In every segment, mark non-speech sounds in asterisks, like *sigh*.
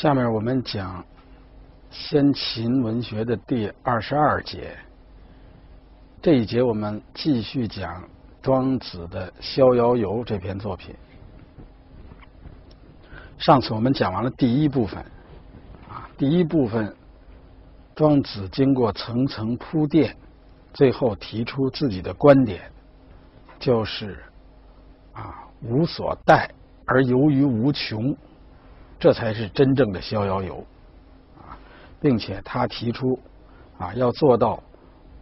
下面我们讲先秦文学的第二十二节。这一节我们继续讲庄子的《逍遥游》这篇作品。上次我们讲完了第一部分，啊，第一部分庄子经过层层铺垫，最后提出自己的观点，就是啊，无所待而游于无穷。这才是真正的逍遥游，啊，并且他提出，啊，要做到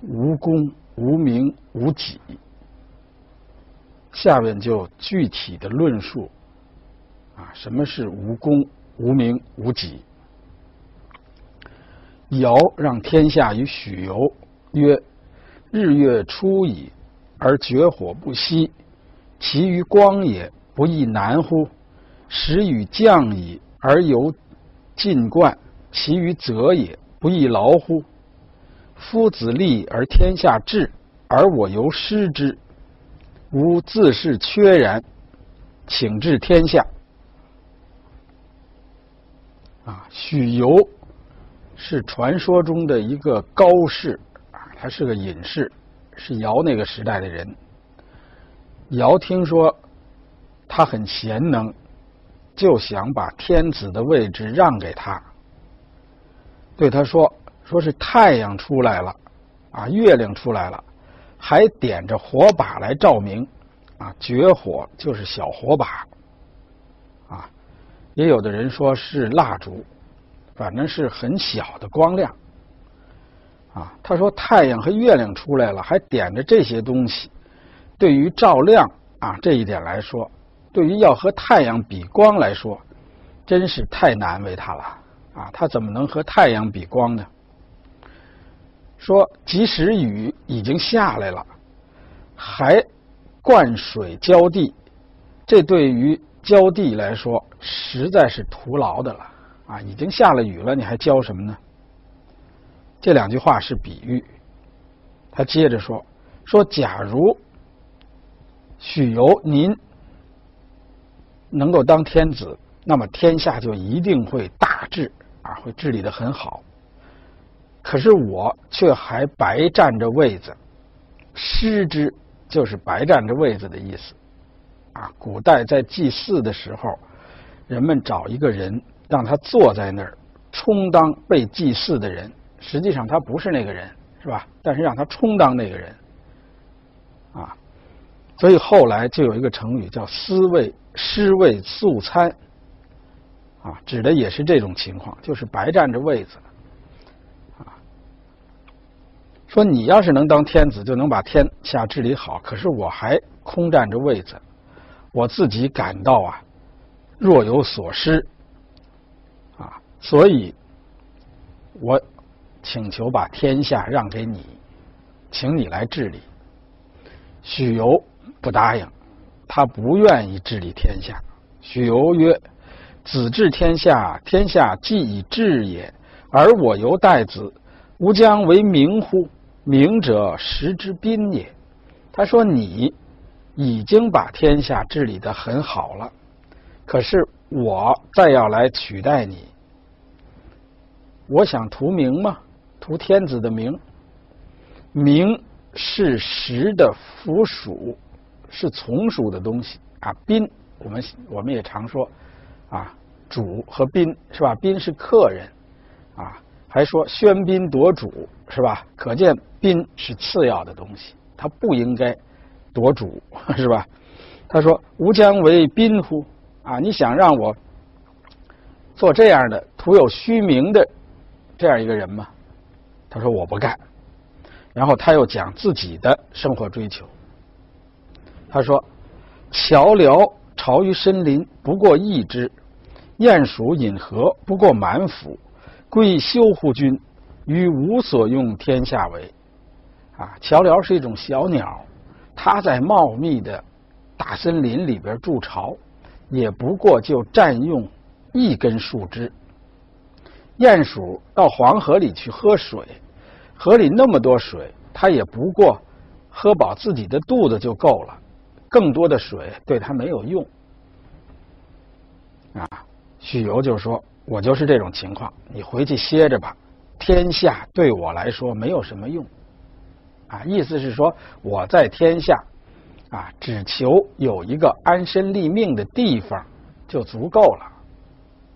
无功、无名、无己。下面就具体的论述，啊，什么是无功、无名、无己？尧让天下于许由，曰：“日月出矣，而绝火不息，其余光也不亦难乎？时与降矣。”而由尽贯，其余则也不亦劳乎？夫子立而天下治，而我由失之，吾自是缺然，请治天下。啊，许由是传说中的一个高士啊，他是个隐士，是尧那个时代的人。尧听说他很贤能。就想把天子的位置让给他，对他说：“说是太阳出来了，啊，月亮出来了，还点着火把来照明，啊，绝火就是小火把，啊，也有的人说是蜡烛，反正是很小的光亮，啊，他说太阳和月亮出来了，还点着这些东西，对于照亮啊这一点来说。”对于要和太阳比光来说，真是太难为他了啊！他怎么能和太阳比光呢？说即使雨已经下来了，还灌水浇地，这对于浇地来说实在是徒劳的了啊！已经下了雨了，你还浇什么呢？这两句话是比喻。他接着说：说假如许由您。能够当天子，那么天下就一定会大治啊，会治理的很好。可是我却还白占着位子，失之就是白占着位子的意思啊。古代在祭祀的时候，人们找一个人让他坐在那儿，充当被祭祀的人，实际上他不是那个人，是吧？但是让他充当那个人啊。所以后来就有一个成语叫“思位失位素餐”，啊，指的也是这种情况，就是白占着位子，啊，说你要是能当天子，就能把天下治理好，可是我还空占着位子，我自己感到啊若有所失，啊，所以我请求把天下让给你，请你来治理，许由。不答应，他不愿意治理天下。许由曰：“子治天下，天下既已治也，而我犹待子，吾将为明乎？明者，实之宾也。”他说：“你已经把天下治理的很好了，可是我再要来取代你，我想图名吗？图天子的名？名是实的附属。”是从属的东西啊，宾我们我们也常说啊，主和宾是吧？宾是客人啊，还说喧宾夺主是吧？可见宾是次要的东西，他不应该夺主是吧？他说：“吾将为宾乎？啊，你想让我做这样的徒有虚名的这样一个人吗？”他说：“我不干。”然后他又讲自己的生活追求。他说：“桥辽巢于深林，不过一之；鼹鼠饮河，不过满腹。贵修乎君，于无所用，天下为。”啊，桥辽是一种小鸟，它在茂密的大森林里边筑巢，也不过就占用一根树枝。鼹鼠到黄河里去喝水，河里那么多水，它也不过喝饱自己的肚子就够了。更多的水对他没有用啊！许由就说：“我就是这种情况，你回去歇着吧。天下对我来说没有什么用，啊，意思是说我在天下，啊，只求有一个安身立命的地方就足够了，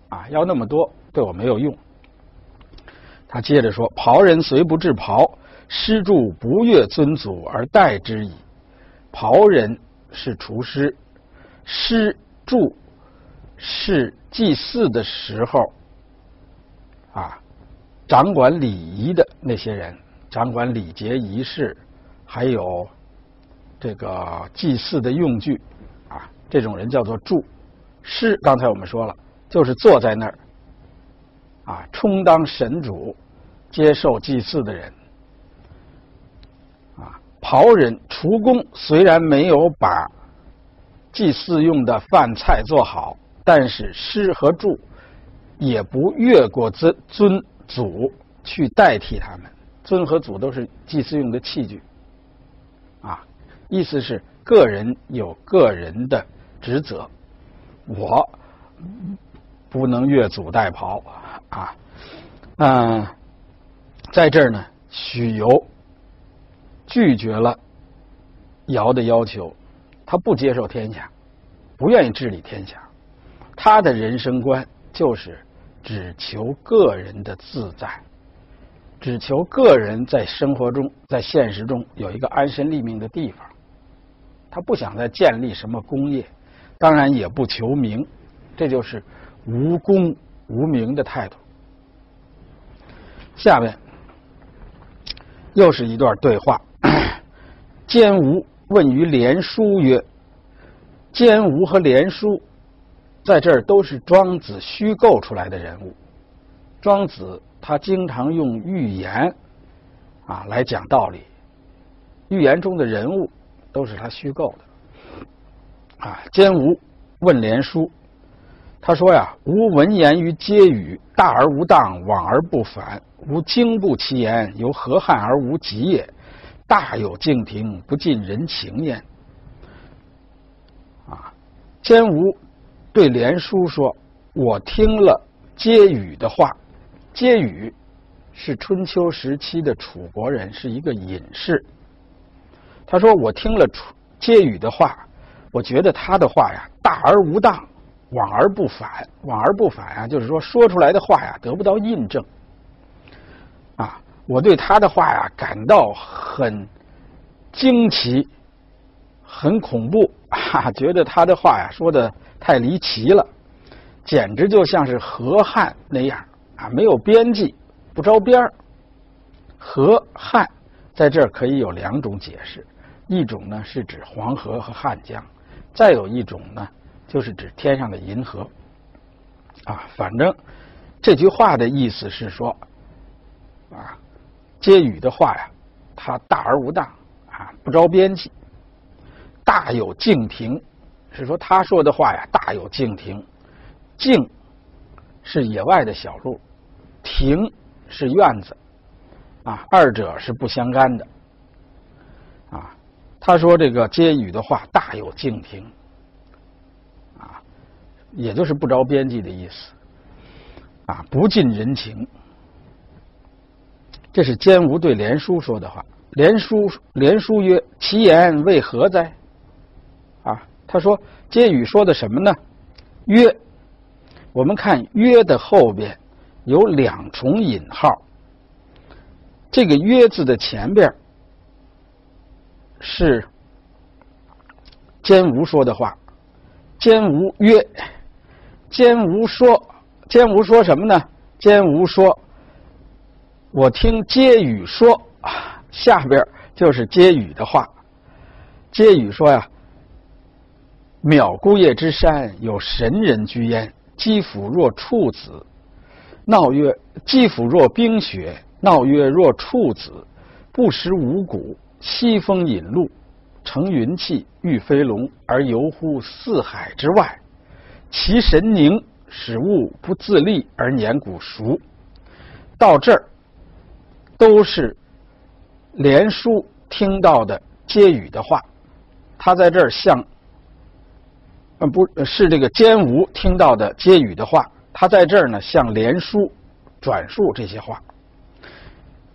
啊，要那么多对我没有用。他接着说：“袍人虽不至袍，师助不越尊祖而待之矣。袍人是厨师，师助是祭祀的时候，啊。”掌管礼仪的那些人，掌管礼节仪式，还有这个祭祀的用具，啊，这种人叫做助。师刚才我们说了，就是坐在那儿，啊，充当神主，接受祭祀的人。啊，袍人厨工虽然没有把祭祀用的饭菜做好，但是师和助也不越过尊尊。祖去代替他们，尊和祖都是祭祀用的器具，啊，意思是个人有个人的职责，我不能越俎代庖啊，嗯，在这儿呢，许由拒绝了尧的要求，他不接受天下，不愿意治理天下，他的人生观就是。只求个人的自在，只求个人在生活中、在现实中有一个安身立命的地方。他不想再建立什么功业，当然也不求名，这就是无功无名的态度。下面又是一段对话：坚吾问于连书曰：“坚吾和连书。”在这儿都是庄子虚构出来的人物。庄子他经常用寓言啊来讲道理，寓言中的人物都是他虚构的。啊，兼吾问连书，他说呀：“吾闻言于皆语，大而无当，往而不返。吾经不其言，由何汉而无极也？大有敬亭，不近人情焉。”啊，兼吾。对连叔说：“我听了接语的话，接语是春秋时期的楚国人，是一个隐士。他说我听了楚接语的话，我觉得他的话呀大而无当，往而不返。往而不返啊，就是说说出来的话呀得不到印证。我对他的话呀感到很惊奇，很恐怖 *laughs* 啊，觉得他的话呀说的。”太离奇了，简直就像是河汉那样啊，没有边际，不着边儿。河汉在这儿可以有两种解释，一种呢是指黄河和汉江，再有一种呢就是指天上的银河。啊，反正这句话的意思是说，啊，接语的话呀，他大而无当啊，不着边际，大有敬亭。是说他说的话呀，大有径庭。径是野外的小路，庭是院子，啊，二者是不相干的。啊，他说这个接语的话大有径庭，啊，也就是不着边际的意思，啊，不近人情。这是坚吾对连叔说的话。连叔连叔曰：“其言为何哉？”啊。他说：“接语说的什么呢？曰，我们看‘曰’的后边有两重引号。这个‘曰’字的前边是坚吾说的话。坚吾曰：‘坚吾说，坚吾说什么呢？坚吾说，我听接语说，下边就是接语的话。接语说呀。”渺孤叶之山，有神人居焉。肌肤若处子，闹曰：“肌肤若冰雪，闹曰若处子。不食五谷，西风引路，乘云气，御飞龙，而游乎四海之外。其神凝，使物不自立，而年古熟。”到这儿，都是连书听到的接语的话。他在这儿向。不是这个坚吾听到的接语的话，他在这儿呢向连书转述这些话。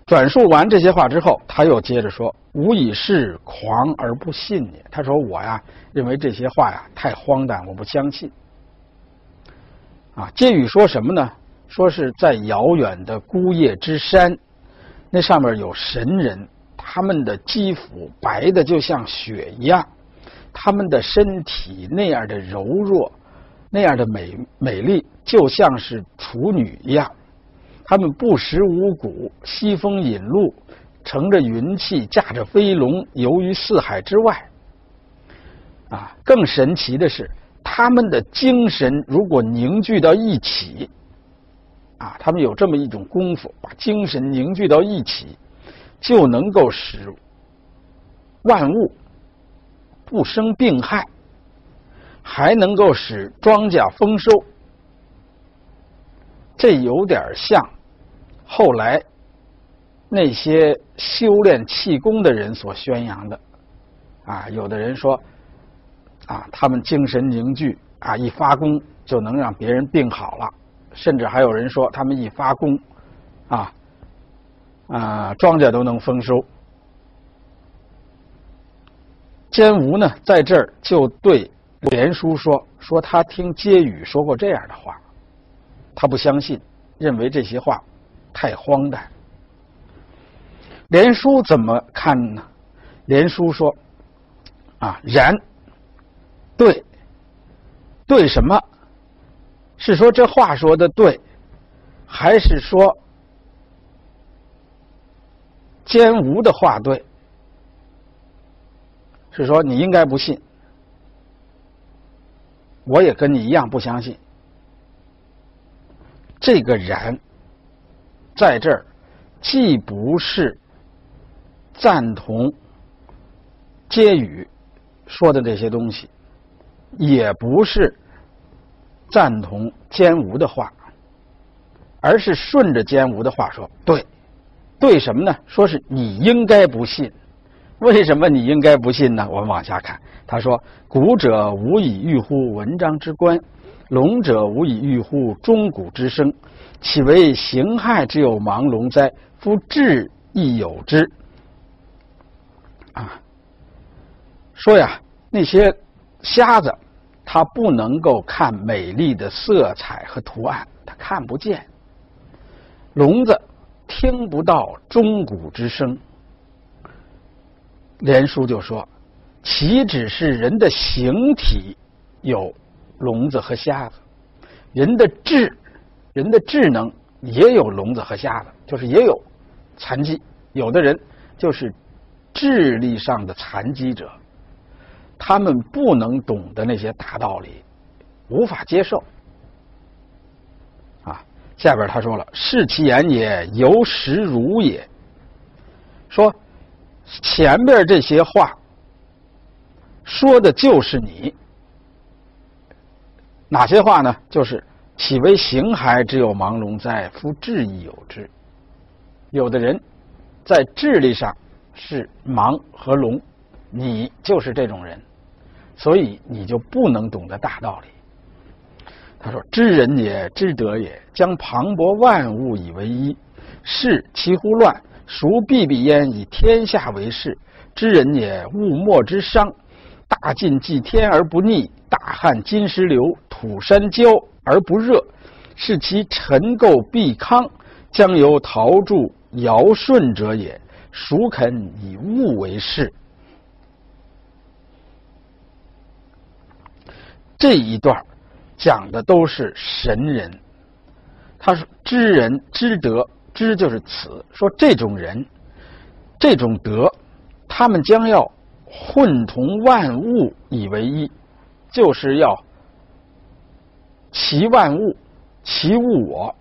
转述完这些话之后，他又接着说：“吾以是狂而不信也。”他说：“我呀，认为这些话呀太荒诞，我不相信。”啊，接语说什么呢？说是在遥远的孤叶之山，那上面有神人，他们的肌肤白的就像雪一样，他们的身体那样的柔弱，那样的美美丽，就像是处女一样。他们不食五谷，西风引路，乘着云气，驾着飞龙，游于四海之外。啊，更神奇的是，他们的精神如果凝聚到一起，啊，他们有这么一种功夫，把精神凝聚到一起，就能够使万物不生病害，还能够使庄稼丰收。这有点像。后来，那些修炼气功的人所宣扬的，啊，有的人说，啊，他们精神凝聚，啊，一发功就能让别人病好了，甚至还有人说，他们一发功，啊，啊，庄稼都能丰收。坚吴呢，在这儿就对连叔说，说他听接语说过这样的话，他不相信，认为这些话。太荒诞。连叔怎么看呢？连叔说：“啊，然，对，对什么？是说这话说的对，还是说奸吴的话对？是说你应该不信，我也跟你一样不相信。这个然。”在这儿，既不是赞同接语说的这些东西，也不是赞同坚吴的话，而是顺着坚吴的话说。对，对什么呢？说是你应该不信。为什么你应该不信呢？我们往下看。他说：“古者无以喻乎文章之观，龙者无以喻乎钟鼓之声。”岂为形骸之有盲聋哉？夫智亦有之。啊，说呀，那些瞎子，他不能够看美丽的色彩和图案，他看不见；聋子听不到钟鼓之声。连书就说：“岂止是人的形体有聋子和瞎子，人的智。”人的智能也有聋子和瞎子，就是也有残疾。有的人就是智力上的残疾者，他们不能懂得那些大道理，无法接受。啊，下边他说了：“视其言也，由实如也。”说前边这些话说的就是你，哪些话呢？就是。岂为形骸之有盲聋哉？夫智亦有之。有的人在智力上是盲和聋，你就是这种人，所以你就不能懂得大道理。他说：“知人也，知德也，将磅礴万物以为一，事其乎乱？孰必必焉？以天下为事。知人也，物莫之伤。大晋济天而不逆，大旱金石流，土山焦。”而不热，是其尘垢必康，将由陶铸尧舜者也。孰肯以物为事？这一段讲的都是神人，他说知人知德，知就是此，说这种人，这种德，他们将要混同万物以为一，就是要。其万物，其物我，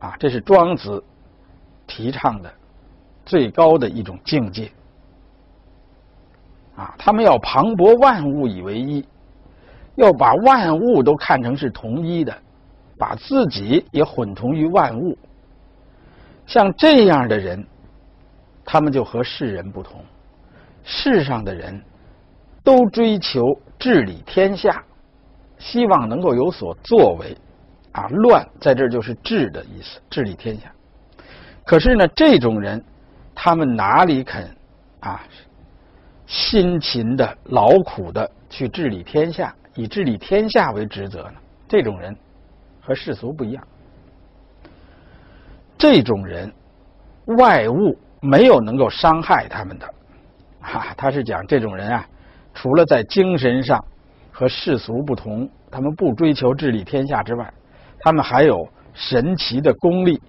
啊，这是庄子提倡的最高的一种境界。啊，他们要磅礴万物以为一，要把万物都看成是同一的，把自己也混同于万物。像这样的人，他们就和世人不同。世上的人都追求治理天下。希望能够有所作为，啊，乱在这儿就是治的意思，治理天下。可是呢，这种人，他们哪里肯啊，辛勤的、劳苦的去治理天下，以治理天下为职责呢？这种人和世俗不一样。这种人，外物没有能够伤害他们的，哈，他是讲这种人啊，除了在精神上和世俗不同，他们不追求治理天下之外，他们还有神奇的功力，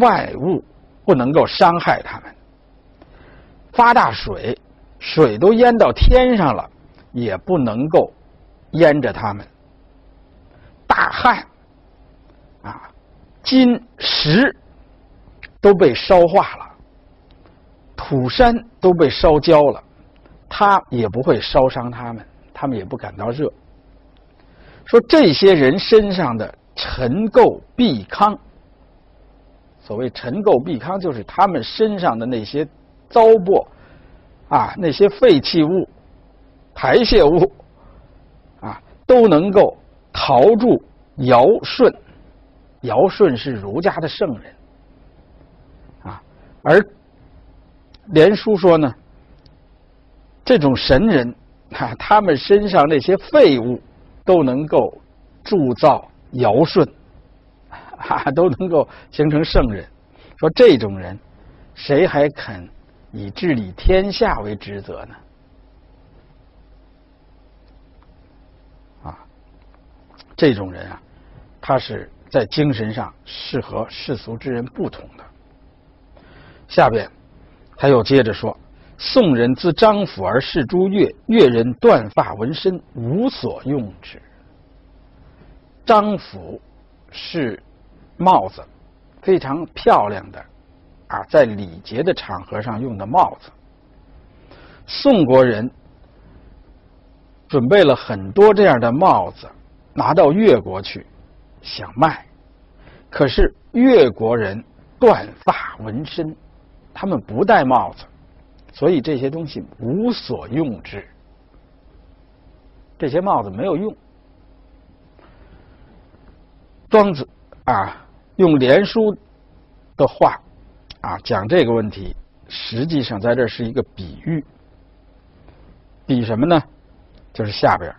外物不能够伤害他们。发大水，水都淹到天上了，也不能够淹着他们。大旱啊。金石都被烧化了，土山都被烧焦了，它也不会烧伤他们，他们也不感到热。说这些人身上的尘垢毕糠，所谓尘垢毕糠，就是他们身上的那些糟粕啊，那些废弃物、排泄物，都能够逃住尧舜。尧舜是儒家的圣人，啊，而连叔说呢，这种神人，啊，他们身上那些废物都能够铸造尧舜，啊，都能够形成圣人。说这种人，谁还肯以治理天下为职责呢？这种人啊，他是。在精神上是和世俗之人不同的。下边他又接着说：“宋人自张府而视诸越，越人断发纹身，无所用之。张府是帽子，非常漂亮的啊，在礼节的场合上用的帽子。宋国人准备了很多这样的帽子，拿到越国去。”想卖，可是越国人断发纹身，他们不戴帽子，所以这些东西无所用之。这些帽子没有用。庄子啊，用连书的话啊讲这个问题，实际上在这是一个比喻，比什么呢？就是下边。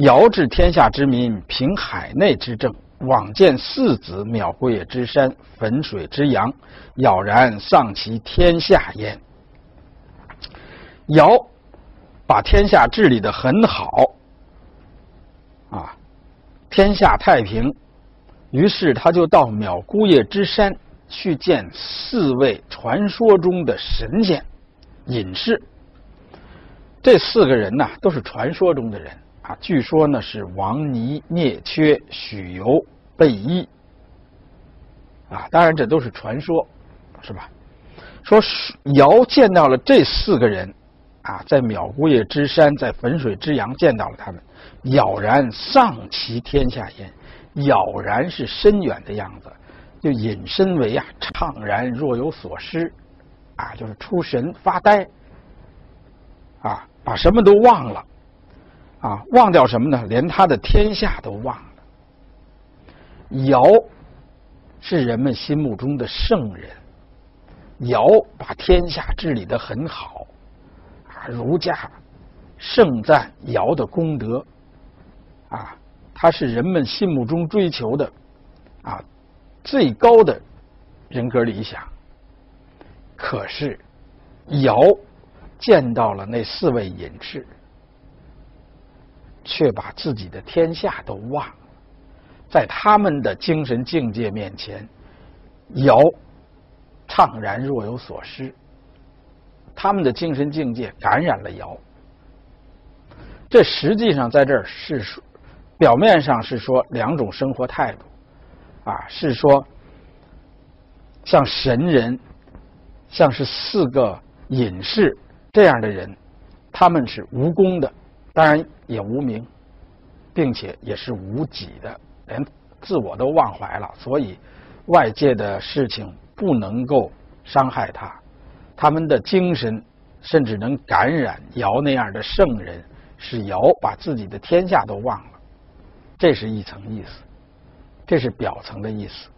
遥治天下之民，平海内之政，往见四子，渺归野之山，汾水之阳，杳然丧其天下焉。尧把天下治理的很好，啊，天下太平，于是他就到渺孤叶之山去见四位传说中的神仙隐士。这四个人呐，都是传说中的人。据说呢是王尼、聂缺、许由、贝衣啊，当然这都是传说，是吧？说尧见到了这四个人啊，在渺孤叶之山，在汾水之阳见到了他们，杳然丧其天下焉。杳然是深远的样子，就引申为啊，怅然若有所失啊，就是出神发呆啊，把什么都忘了。啊，忘掉什么呢？连他的天下都忘了。尧是人们心目中的圣人，尧把天下治理的很好，啊，儒家盛赞尧的功德，啊，他是人们心目中追求的啊最高的人格理想。可是尧见到了那四位隐士。却把自己的天下都忘了，在他们的精神境界面前，尧怅然若有所失。他们的精神境界感染了尧，这实际上在这儿是说，表面上是说两种生活态度，啊，是说像神人，像是四个隐士这样的人，他们是无功的。当然也无名，并且也是无己的，连自我都忘怀了，所以外界的事情不能够伤害他。他们的精神甚至能感染尧那样的圣人，使尧把自己的天下都忘了。这是一层意思。这是表层的意思，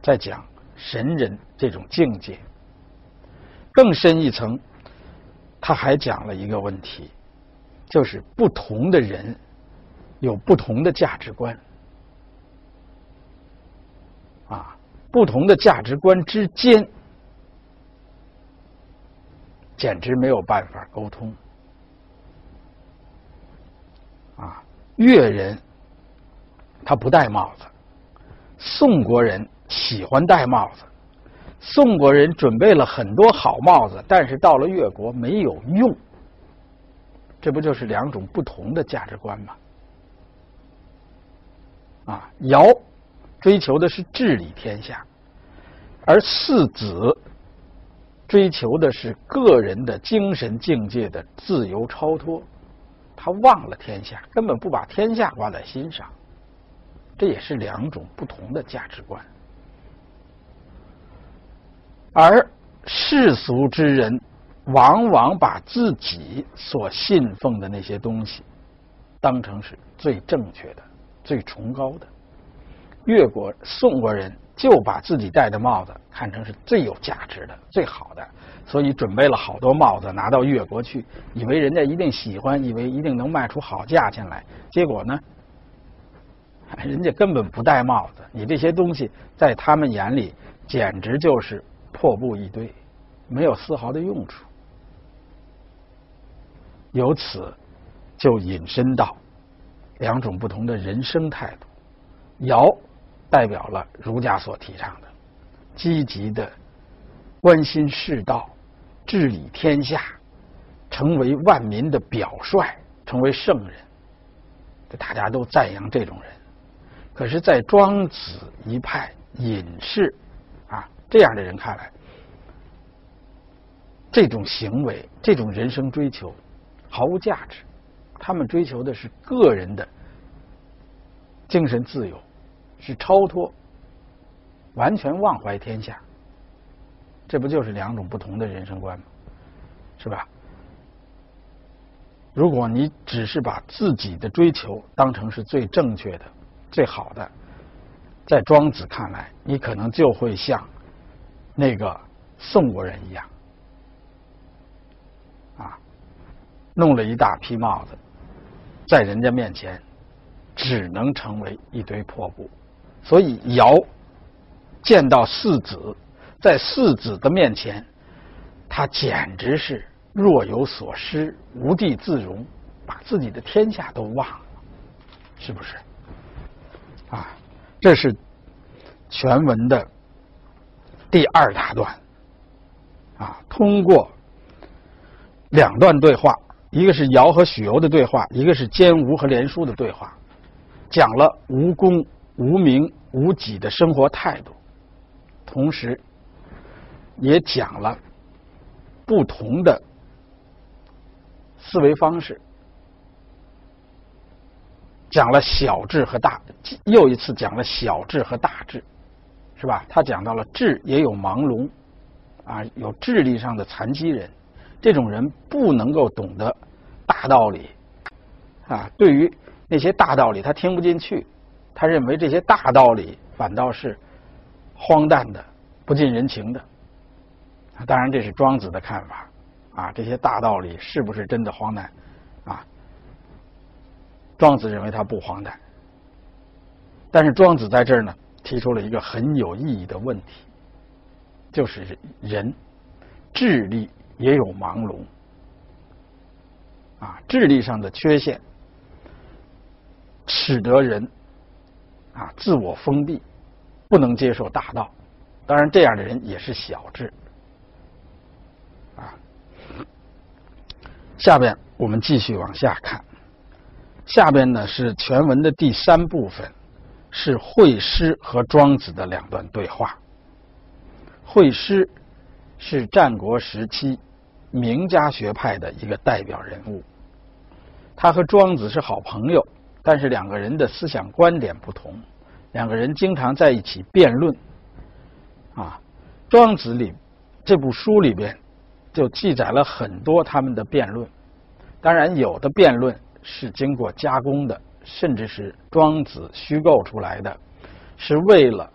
在讲神人这种境界。更深一层，他还讲了一个问题，就是不同的人有不同的价值观，啊，不同的价值观之间简直没有办法沟通。啊，越人他不戴帽子，宋国人喜欢戴帽子。宋国人准备了很多好帽子，但是到了越国没有用，这不就是两种不同的价值观吗？啊，尧追求的是治理天下，而四子追求的是个人的精神境界的自由超脱，他忘了天下，根本不把天下挂在心上，这也是两种不同的价值观。而世俗之人，往往把自己所信奉的那些东西，当成是最正确的、最崇高的。越国、宋国人就把自己戴的帽子看成是最有价值的、最好的，所以准备了好多帽子拿到越国去，以为人家一定喜欢，以为一定能卖出好价钱来。结果呢，人家根本不戴帽子。你这些东西在他们眼里简直就是。破布一堆，没有丝毫的用处。由此就引申到两种不同的人生态度。尧代表了儒家所提倡的积极的关心世道、治理天下，成为万民的表率，成为圣人。这大家都赞扬这种人。可是，在庄子一派隐士啊。这样的人看来，这种行为、这种人生追求毫无价值。他们追求的是个人的精神自由，是超脱，完全忘怀天下。这不就是两种不同的人生观吗？是吧？如果你只是把自己的追求当成是最正确的、最好的，在庄子看来，你可能就会像。那个宋国人一样，啊，弄了一大批帽子，在人家面前只能成为一堆破布。所以尧见到四子，在四子的面前，他简直是若有所失，无地自容，把自己的天下都忘了，是不是？啊，这是全文的。第二大段，啊，通过两段对话，一个是尧和许由的对话，一个是监吾和连叔的对话，讲了无功、无名、无己的生活态度，同时也讲了不同的思维方式，讲了小智和大，又一次讲了小智和大智。是吧？他讲到了智也有盲聋，啊，有智力上的残疾人，这种人不能够懂得大道理，啊，对于那些大道理他听不进去，他认为这些大道理反倒是荒诞的、不近人情的。当然，这是庄子的看法，啊，这些大道理是不是真的荒诞？啊，庄子认为他不荒诞，但是庄子在这儿呢。提出了一个很有意义的问题，就是人智力也有盲聋啊，智力上的缺陷使得人啊自我封闭，不能接受大道。当然，这样的人也是小智啊。下边我们继续往下看，下边呢是全文的第三部分。是惠施和庄子的两段对话。惠施是战国时期名家学派的一个代表人物，他和庄子是好朋友，但是两个人的思想观点不同，两个人经常在一起辩论。啊，《庄子》里这部书里边就记载了很多他们的辩论，当然有的辩论是经过加工的。甚至是庄子虚构出来的，是为了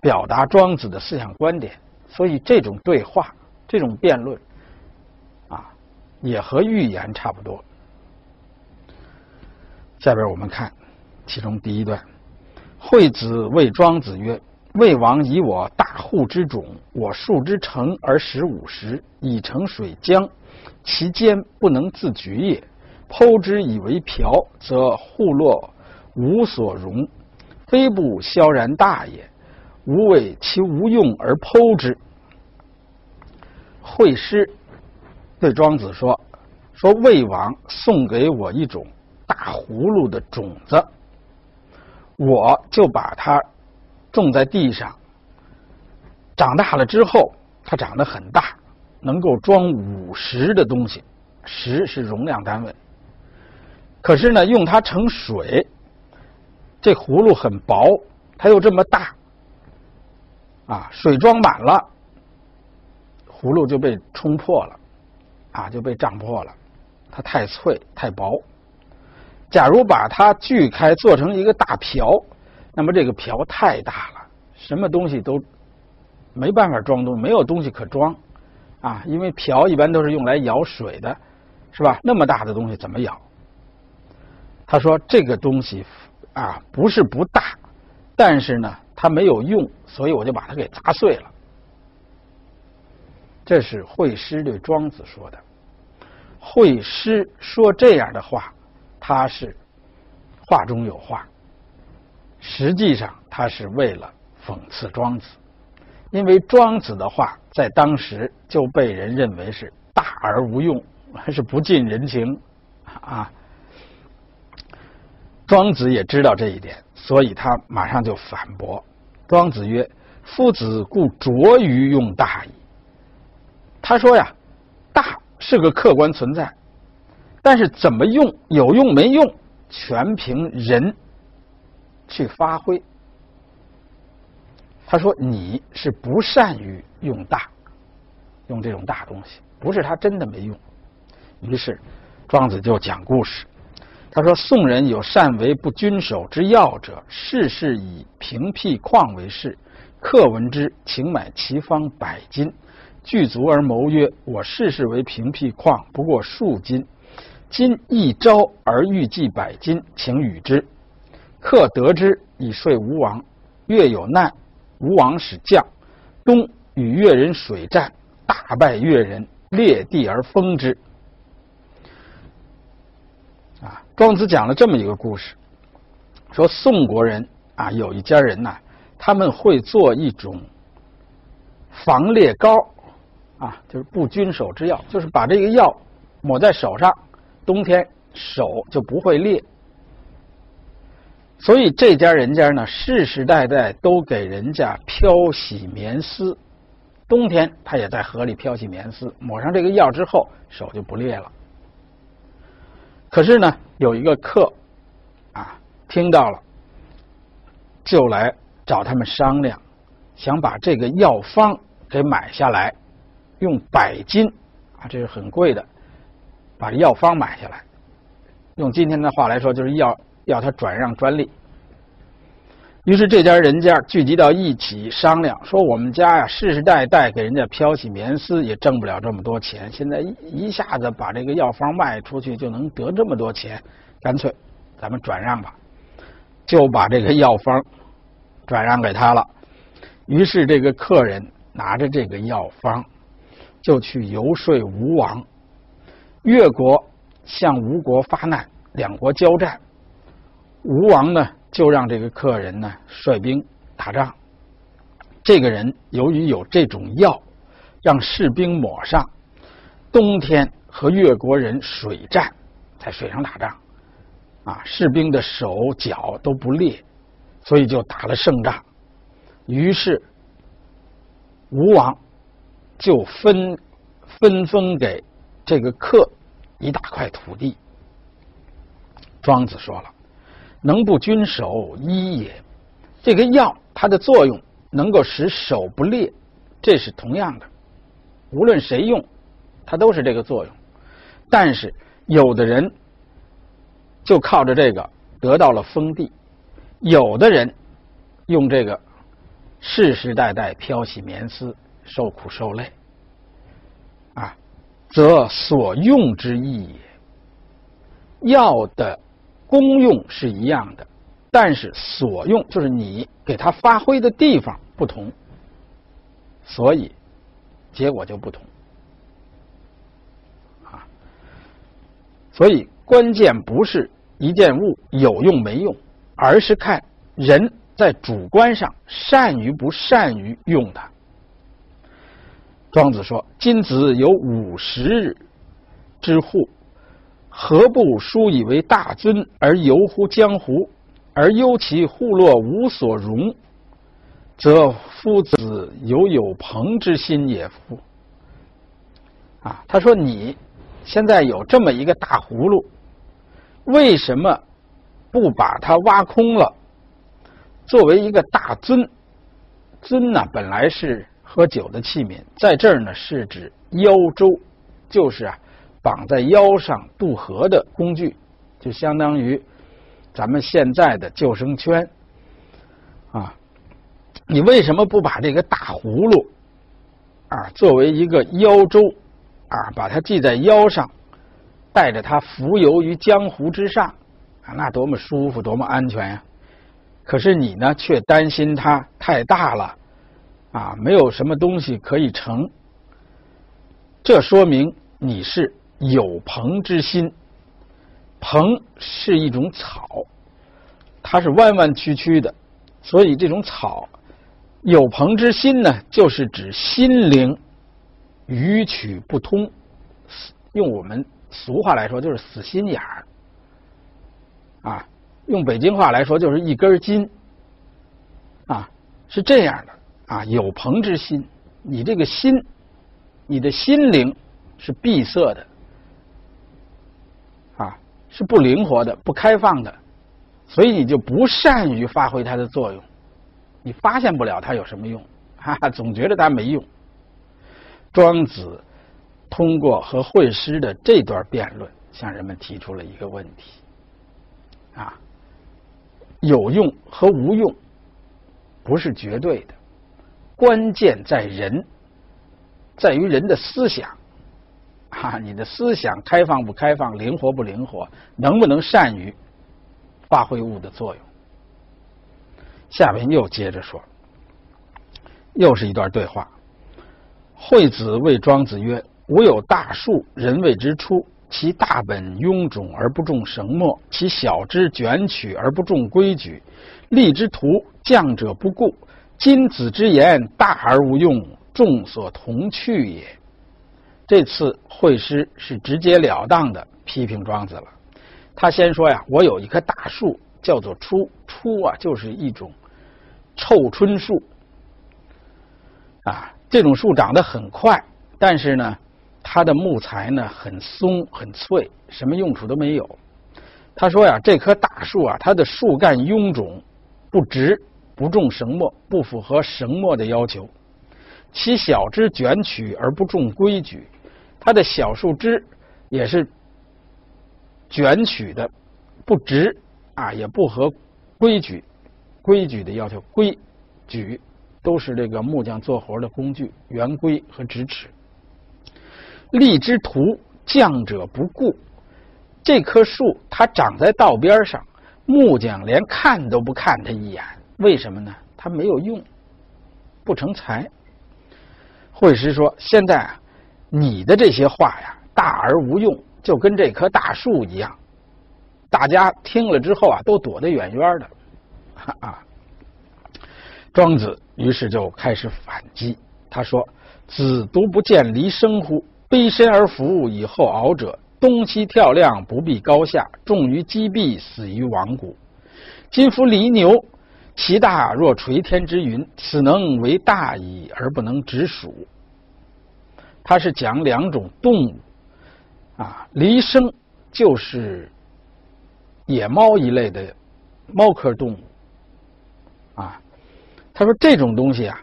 表达庄子的思想观点，所以这种对话、这种辩论，也和预言差不多。下边我们看其中第一段：惠子谓庄子曰。魏王以我大户之种，我树之成而食五十，以成水浆，其间不能自举也。剖之以为瓢，则户落无所容，非不萧然大也。吾为其无用而剖之。惠师对庄子说：“说魏王送给我一种大葫芦的种子，我就把它。”种在地上，长大了之后，它长得很大，能够装五十的东西，十是容量单位。可是呢，用它盛水，这葫芦很薄，它又这么大，啊，水装满了，葫芦就被冲破了，啊，就被胀破了，它太脆太薄。假如把它锯开，做成一个大瓢。那么这个瓢太大了，什么东西都没办法装东，没有东西可装啊！因为瓢一般都是用来舀水的，是吧？那么大的东西怎么舀？他说这个东西啊不是不大，但是呢它没有用，所以我就把它给砸碎了。这是惠施对庄子说的。惠施说这样的话，他是话中有话。实际上，他是为了讽刺庄子，因为庄子的话在当时就被人认为是大而无用，还是不近人情啊。庄子也知道这一点，所以他马上就反驳。庄子曰：“夫子故拙于用大矣。”他说呀，大是个客观存在，但是怎么用，有用没用，全凭人。去发挥。他说：“你是不善于用大，用这种大东西，不是他真的没用。”于是庄子就讲故事。他说：“宋人有善为不君守之要者，事事以平辟矿为事。客闻之，请买其方百金，具足而谋曰：‘我事事为平辟矿，不过数金。今一朝而欲计百金，请与之。’”客得之以说吴王，越有难，吴王使将东与越人水战，大败越人，裂地而封之。啊，庄子讲了这么一个故事，说宋国人啊有一家人呐，他们会做一种防裂膏，啊，就是不君手之药，就是把这个药抹在手上，冬天手就不会裂。所以这家人家呢，世世代代都给人家漂洗棉丝，冬天他也在河里漂洗棉丝，抹上这个药之后，手就不裂了。可是呢，有一个客啊，听到了，就来找他们商量，想把这个药方给买下来，用百金啊，这是很贵的，把药方买下来，用今天的话来说，就是要。要他转让专利，于是这家人家聚集到一起商量，说我们家呀世世代代给人家漂洗棉丝，也挣不了这么多钱，现在一一下子把这个药方卖出去就能得这么多钱，干脆咱们转让吧，就把这个药方转让给他了。于是这个客人拿着这个药方，就去游说吴王，越国向吴国发难，两国交战。吴王呢，就让这个客人呢率兵打仗。这个人由于有这种药，让士兵抹上，冬天和越国人水战，在水上打仗，啊，士兵的手脚都不裂，所以就打了胜仗。于是吴王就分分封给这个客一大块土地。庄子说了。能不君手医也，这个药它的作用能够使手不裂，这是同样的。无论谁用，它都是这个作用。但是有的人就靠着这个得到了封地，有的人用这个世世代代漂洗棉丝，受苦受累，啊，则所用之意也。药的功用是一样的，但是所用就是你给它发挥的地方不同，所以结果就不同。啊，所以关键不是一件物有用没用，而是看人在主观上善于不善于用它。庄子说：“今子有五十日之户。”何不书以为大尊而游乎江湖，而忧其户落无所容，则夫子犹有朋之心也夫。啊，他说你现在有这么一个大葫芦，为什么不把它挖空了，作为一个大尊？尊呢，本来是喝酒的器皿，在这儿呢是指腰舟，就是啊。绑在腰上渡河的工具，就相当于咱们现在的救生圈啊。你为什么不把这个大葫芦啊作为一个腰舟啊，把它系在腰上，带着它浮游于江湖之上啊？那多么舒服，多么安全呀！可是你呢，却担心它太大了啊，没有什么东西可以盛。这说明你是。有朋之心，朋是一种草，它是弯弯曲曲的，所以这种草有朋之心呢，就是指心灵语曲不通，用我们俗话来说就是死心眼儿。啊，用北京话来说就是一根筋。啊，是这样的。啊，有朋之心，你这个心，你的心灵是闭塞的。啊是不灵活的、不开放的，所以你就不善于发挥它的作用，你发现不了它有什么用，哈哈，总觉得它没用。庄子通过和惠施的这段辩论，向人们提出了一个问题：啊，有用和无用不是绝对的，关键在人，在于人的思想。哈，你的思想开放不开放，灵活不灵活，能不能善于发挥物的作用？下面又接着说，又是一段对话。惠子谓庄子曰：“吾有大树，人谓之初。其大本臃肿而不重绳墨，其小枝卷曲而不重规矩。立之徒，降者不顾。今子之言，大而无用，众所同去也。”这次惠施是直截了当的批评庄子了。他先说呀：“我有一棵大树，叫做初初啊，就是一种臭椿树啊。这种树长得很快，但是呢，它的木材呢很松很脆，什么用处都没有。”他说呀：“这棵大树啊，它的树干臃肿，不直，不重绳墨，不符合绳墨的要求。其小枝卷曲而不重规矩。”它的小树枝也是卷曲的，不直啊，也不合规矩。规矩的要求，规矩都是这个木匠做活的工具，圆规和直尺。立之徒，匠者不顾。这棵树它长在道边上，木匠连看都不看它一眼，为什么呢？它没有用，不成才。惠师说：“现在啊。”你的这些话呀，大而无用，就跟这棵大树一样。大家听了之后啊，都躲得远远的。*laughs* 啊，庄子于是就开始反击。他说：“子独不见离生乎？卑身而伏以后敖者，东西跳量不必高下，重于击毙，死于亡谷。今夫犁牛，其大若垂天之云，此能为大矣，而不能直属。”它是讲两种动物，啊，离生就是野猫一类的猫科动物，啊，他说这种东西啊，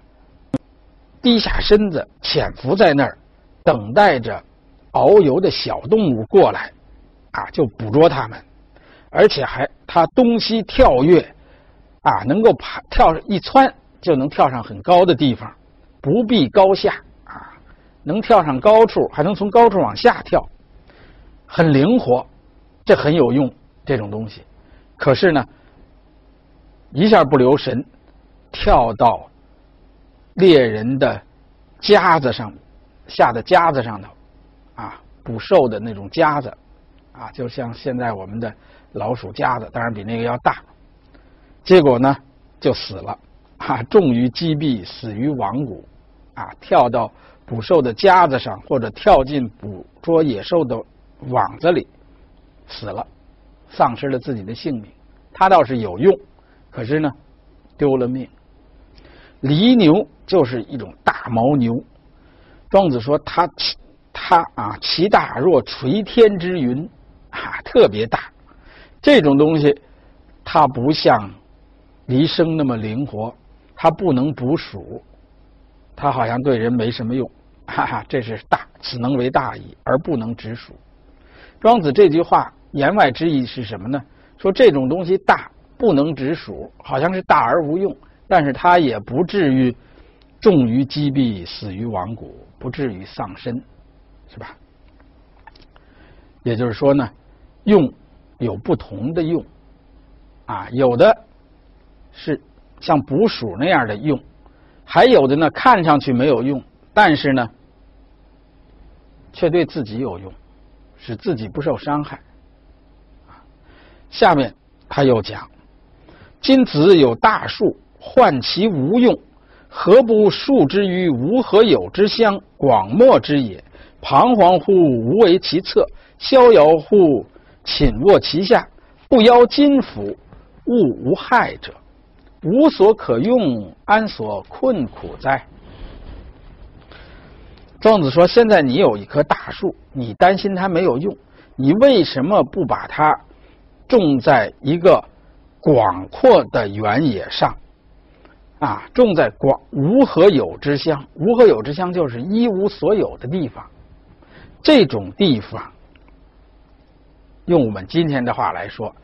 低下身子潜伏在那儿，等待着遨游的小动物过来，啊，就捕捉它们，而且还它东西跳跃，啊，能够爬跳一窜就能跳上很高的地方，不必高下啊，能跳上高处，还能从高处往下跳，很灵活，这很有用这种东西。可是呢，一下不留神，跳到猎人的夹子上，下的夹子上头，啊，捕兽的那种夹子，啊，就像现在我们的老鼠夹子，当然比那个要大。结果呢，就死了，啊，重于击毙，死于网谷，啊，跳到捕兽的夹子上，或者跳进捕捉野兽的网子里，死了，丧失了自己的性命。他倒是有用，可是呢，丢了命。犁牛就是一种大牦牛，庄子说它其它啊，其大若垂天之云，啊，特别大。这种东西，它不像。离生那么灵活，它不能捕鼠，它好像对人没什么用，*laughs* 哈哈，这是大，此能为大矣，而不能止鼠。庄子这句话言外之意是什么呢？说这种东西大，不能止鼠，好像是大而无用，但是它也不至于重于击毙，死于亡谷，不至于丧身，是吧？也就是说呢，用有不同的用，啊，有的。是像捕鼠那样的用，还有的呢，看上去没有用，但是呢，却对自己有用，使自己不受伤害。下面他又讲：今子有大树，患其无用，何不树之于无何有之乡，广漠之野？彷徨乎无为其侧，逍遥乎寝卧其下，不邀金斧，物无害者。无所可用，安所困苦哉？庄子说：“现在你有一棵大树，你担心它没有用，你为什么不把它种在一个广阔的原野上？啊，种在广无何有之乡，无何有之乡就是一无所有的地方。这种地方，用我们今天的话来说，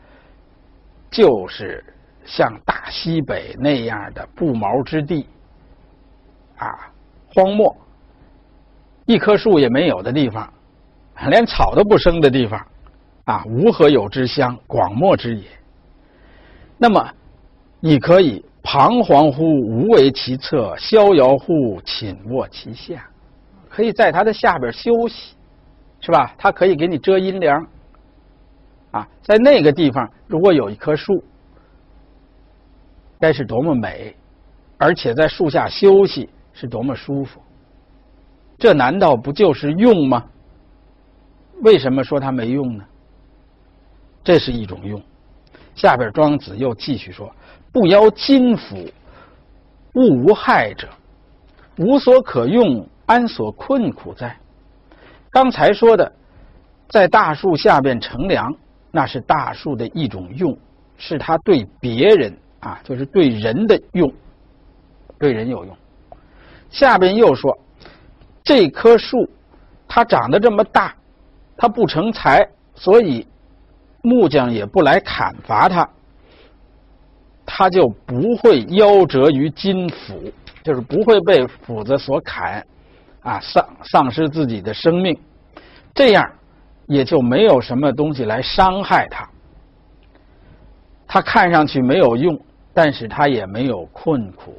就是。”像大西北那样的不毛之地，啊，荒漠，一棵树也没有的地方，连草都不生的地方，啊，无何有之乡，广漠之野。那么，你可以彷徨乎无为其侧，逍遥乎寝卧其下，可以在它的下边休息，是吧？它可以给你遮阴凉。啊，在那个地方，如果有一棵树。该是多么美，而且在树下休息是多么舒服。这难道不就是用吗？为什么说它没用呢？这是一种用。下边庄子又继续说：“不邀金斧，物无害者，无所可用，安所困苦哉？”刚才说的，在大树下边乘凉，那是大树的一种用，是他对别人。啊，就是对人的用，对人有用。下边又说，这棵树它长得这么大，它不成材，所以木匠也不来砍伐它，它就不会夭折于金斧，就是不会被斧子所砍，啊，丧丧失自己的生命，这样也就没有什么东西来伤害它。它看上去没有用。但是它也没有困苦，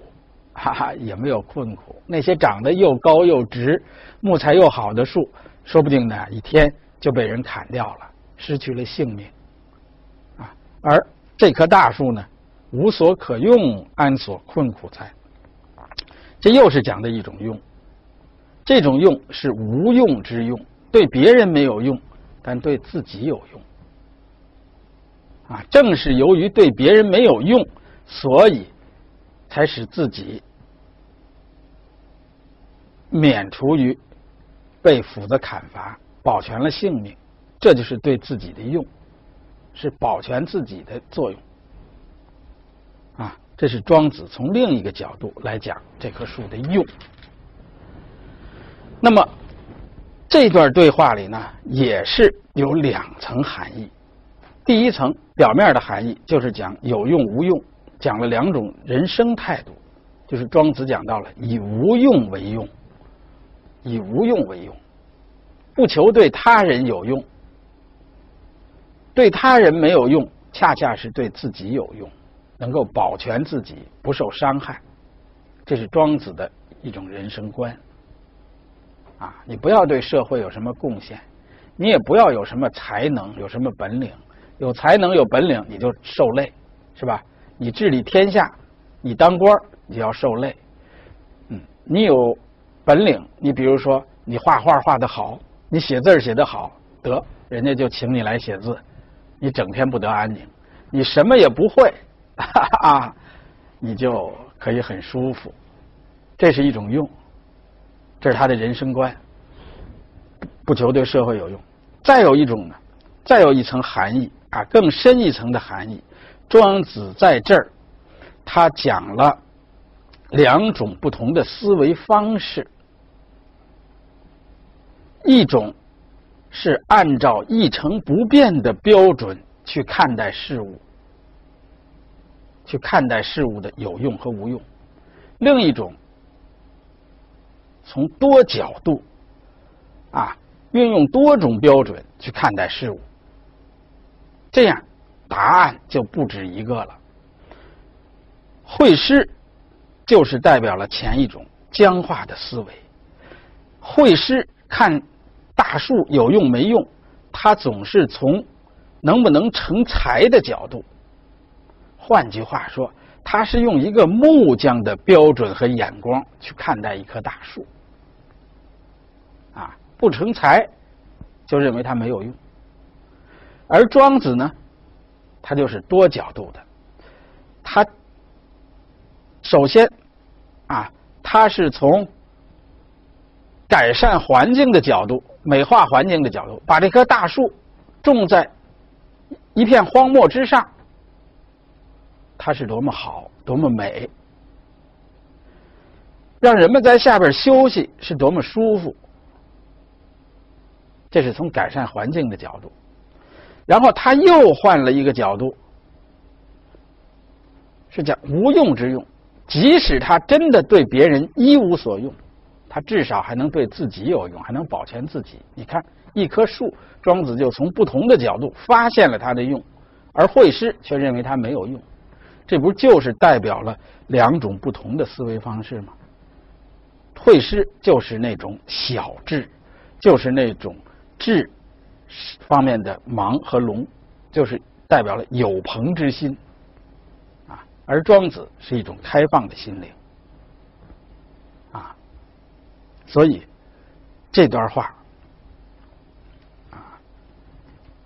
哈哈，也没有困苦。那些长得又高又直、木材又好的树，说不定呢一天就被人砍掉了，失去了性命。啊，而这棵大树呢，无所可用，安所困苦哉？这又是讲的一种用。这种用是无用之用，对别人没有用，但对自己有用。啊，正是由于对别人没有用。所以，才使自己免除于被斧子砍伐，保全了性命。这就是对自己的用，是保全自己的作用。啊，这是庄子从另一个角度来讲这棵树的用。那么这段对话里呢，也是有两层含义。第一层表面的含义就是讲有用无用。讲了两种人生态度，就是庄子讲到了以无用为用，以无用为用，不求对他人有用，对他人没有用，恰恰是对自己有用，能够保全自己不受伤害，这是庄子的一种人生观。啊，你不要对社会有什么贡献，你也不要有什么才能，有什么本领。有才能、有本领，你就受累，是吧？你治理天下，你当官你就要受累。嗯，你有本领，你比如说你画画画得好，你写字写得好，得人家就请你来写字，你整天不得安宁。你什么也不会，哈哈，你就可以很舒服。这是一种用。这是他的人生观，不求对社会有用。再有一种呢，再有一层含义啊，更深一层的含义。庄子在这儿，他讲了两种不同的思维方式，一种是按照一成不变的标准去看待事物，去看待事物的有用和无用；另一种。从多角度啊，运用多种标准去看待事物，这样答案就不止一个了。会师就是代表了前一种僵化的思维。会师看大树有用没用，他总是从能不能成材的角度。换句话说，他是用一个木匠的标准和眼光去看待一棵大树。啊，不成才，就认为它没有用。而庄子呢，他就是多角度的。他首先啊，他是从改善环境的角度、美化环境的角度，把这棵大树种在一片荒漠之上，它是多么好，多么美，让人们在下边休息是多么舒服。这是从改善环境的角度，然后他又换了一个角度，是讲无用之用。即使他真的对别人一无所用，他至少还能对自己有用，还能保全自己。你看，一棵树，庄子就从不同的角度发现了它的用，而惠施却认为它没有用。这不就是代表了两种不同的思维方式吗？惠施就是那种小智，就是那种。智方面的盲和聋，就是代表了有朋之心啊，而庄子是一种开放的心灵啊，所以这段话啊，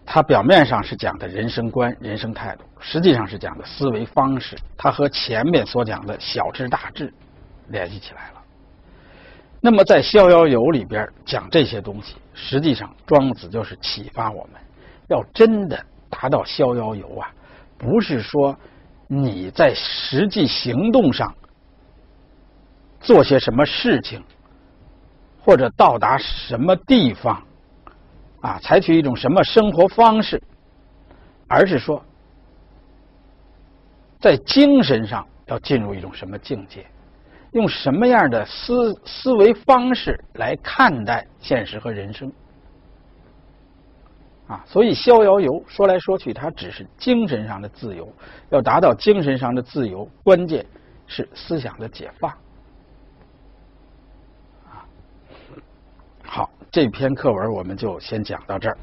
它表面上是讲的人生观、人生态度，实际上是讲的思维方式，它和前面所讲的小智大智联系起来了。那么在《逍遥游》里边讲这些东西，实际上庄子就是启发我们，要真的达到逍遥游啊，不是说你在实际行动上做些什么事情，或者到达什么地方啊，采取一种什么生活方式，而是说在精神上要进入一种什么境界。用什么样的思思维方式来看待现实和人生啊？所以逍遥游说来说去，它只是精神上的自由。要达到精神上的自由，关键是思想的解放。好，这篇课文我们就先讲到这儿。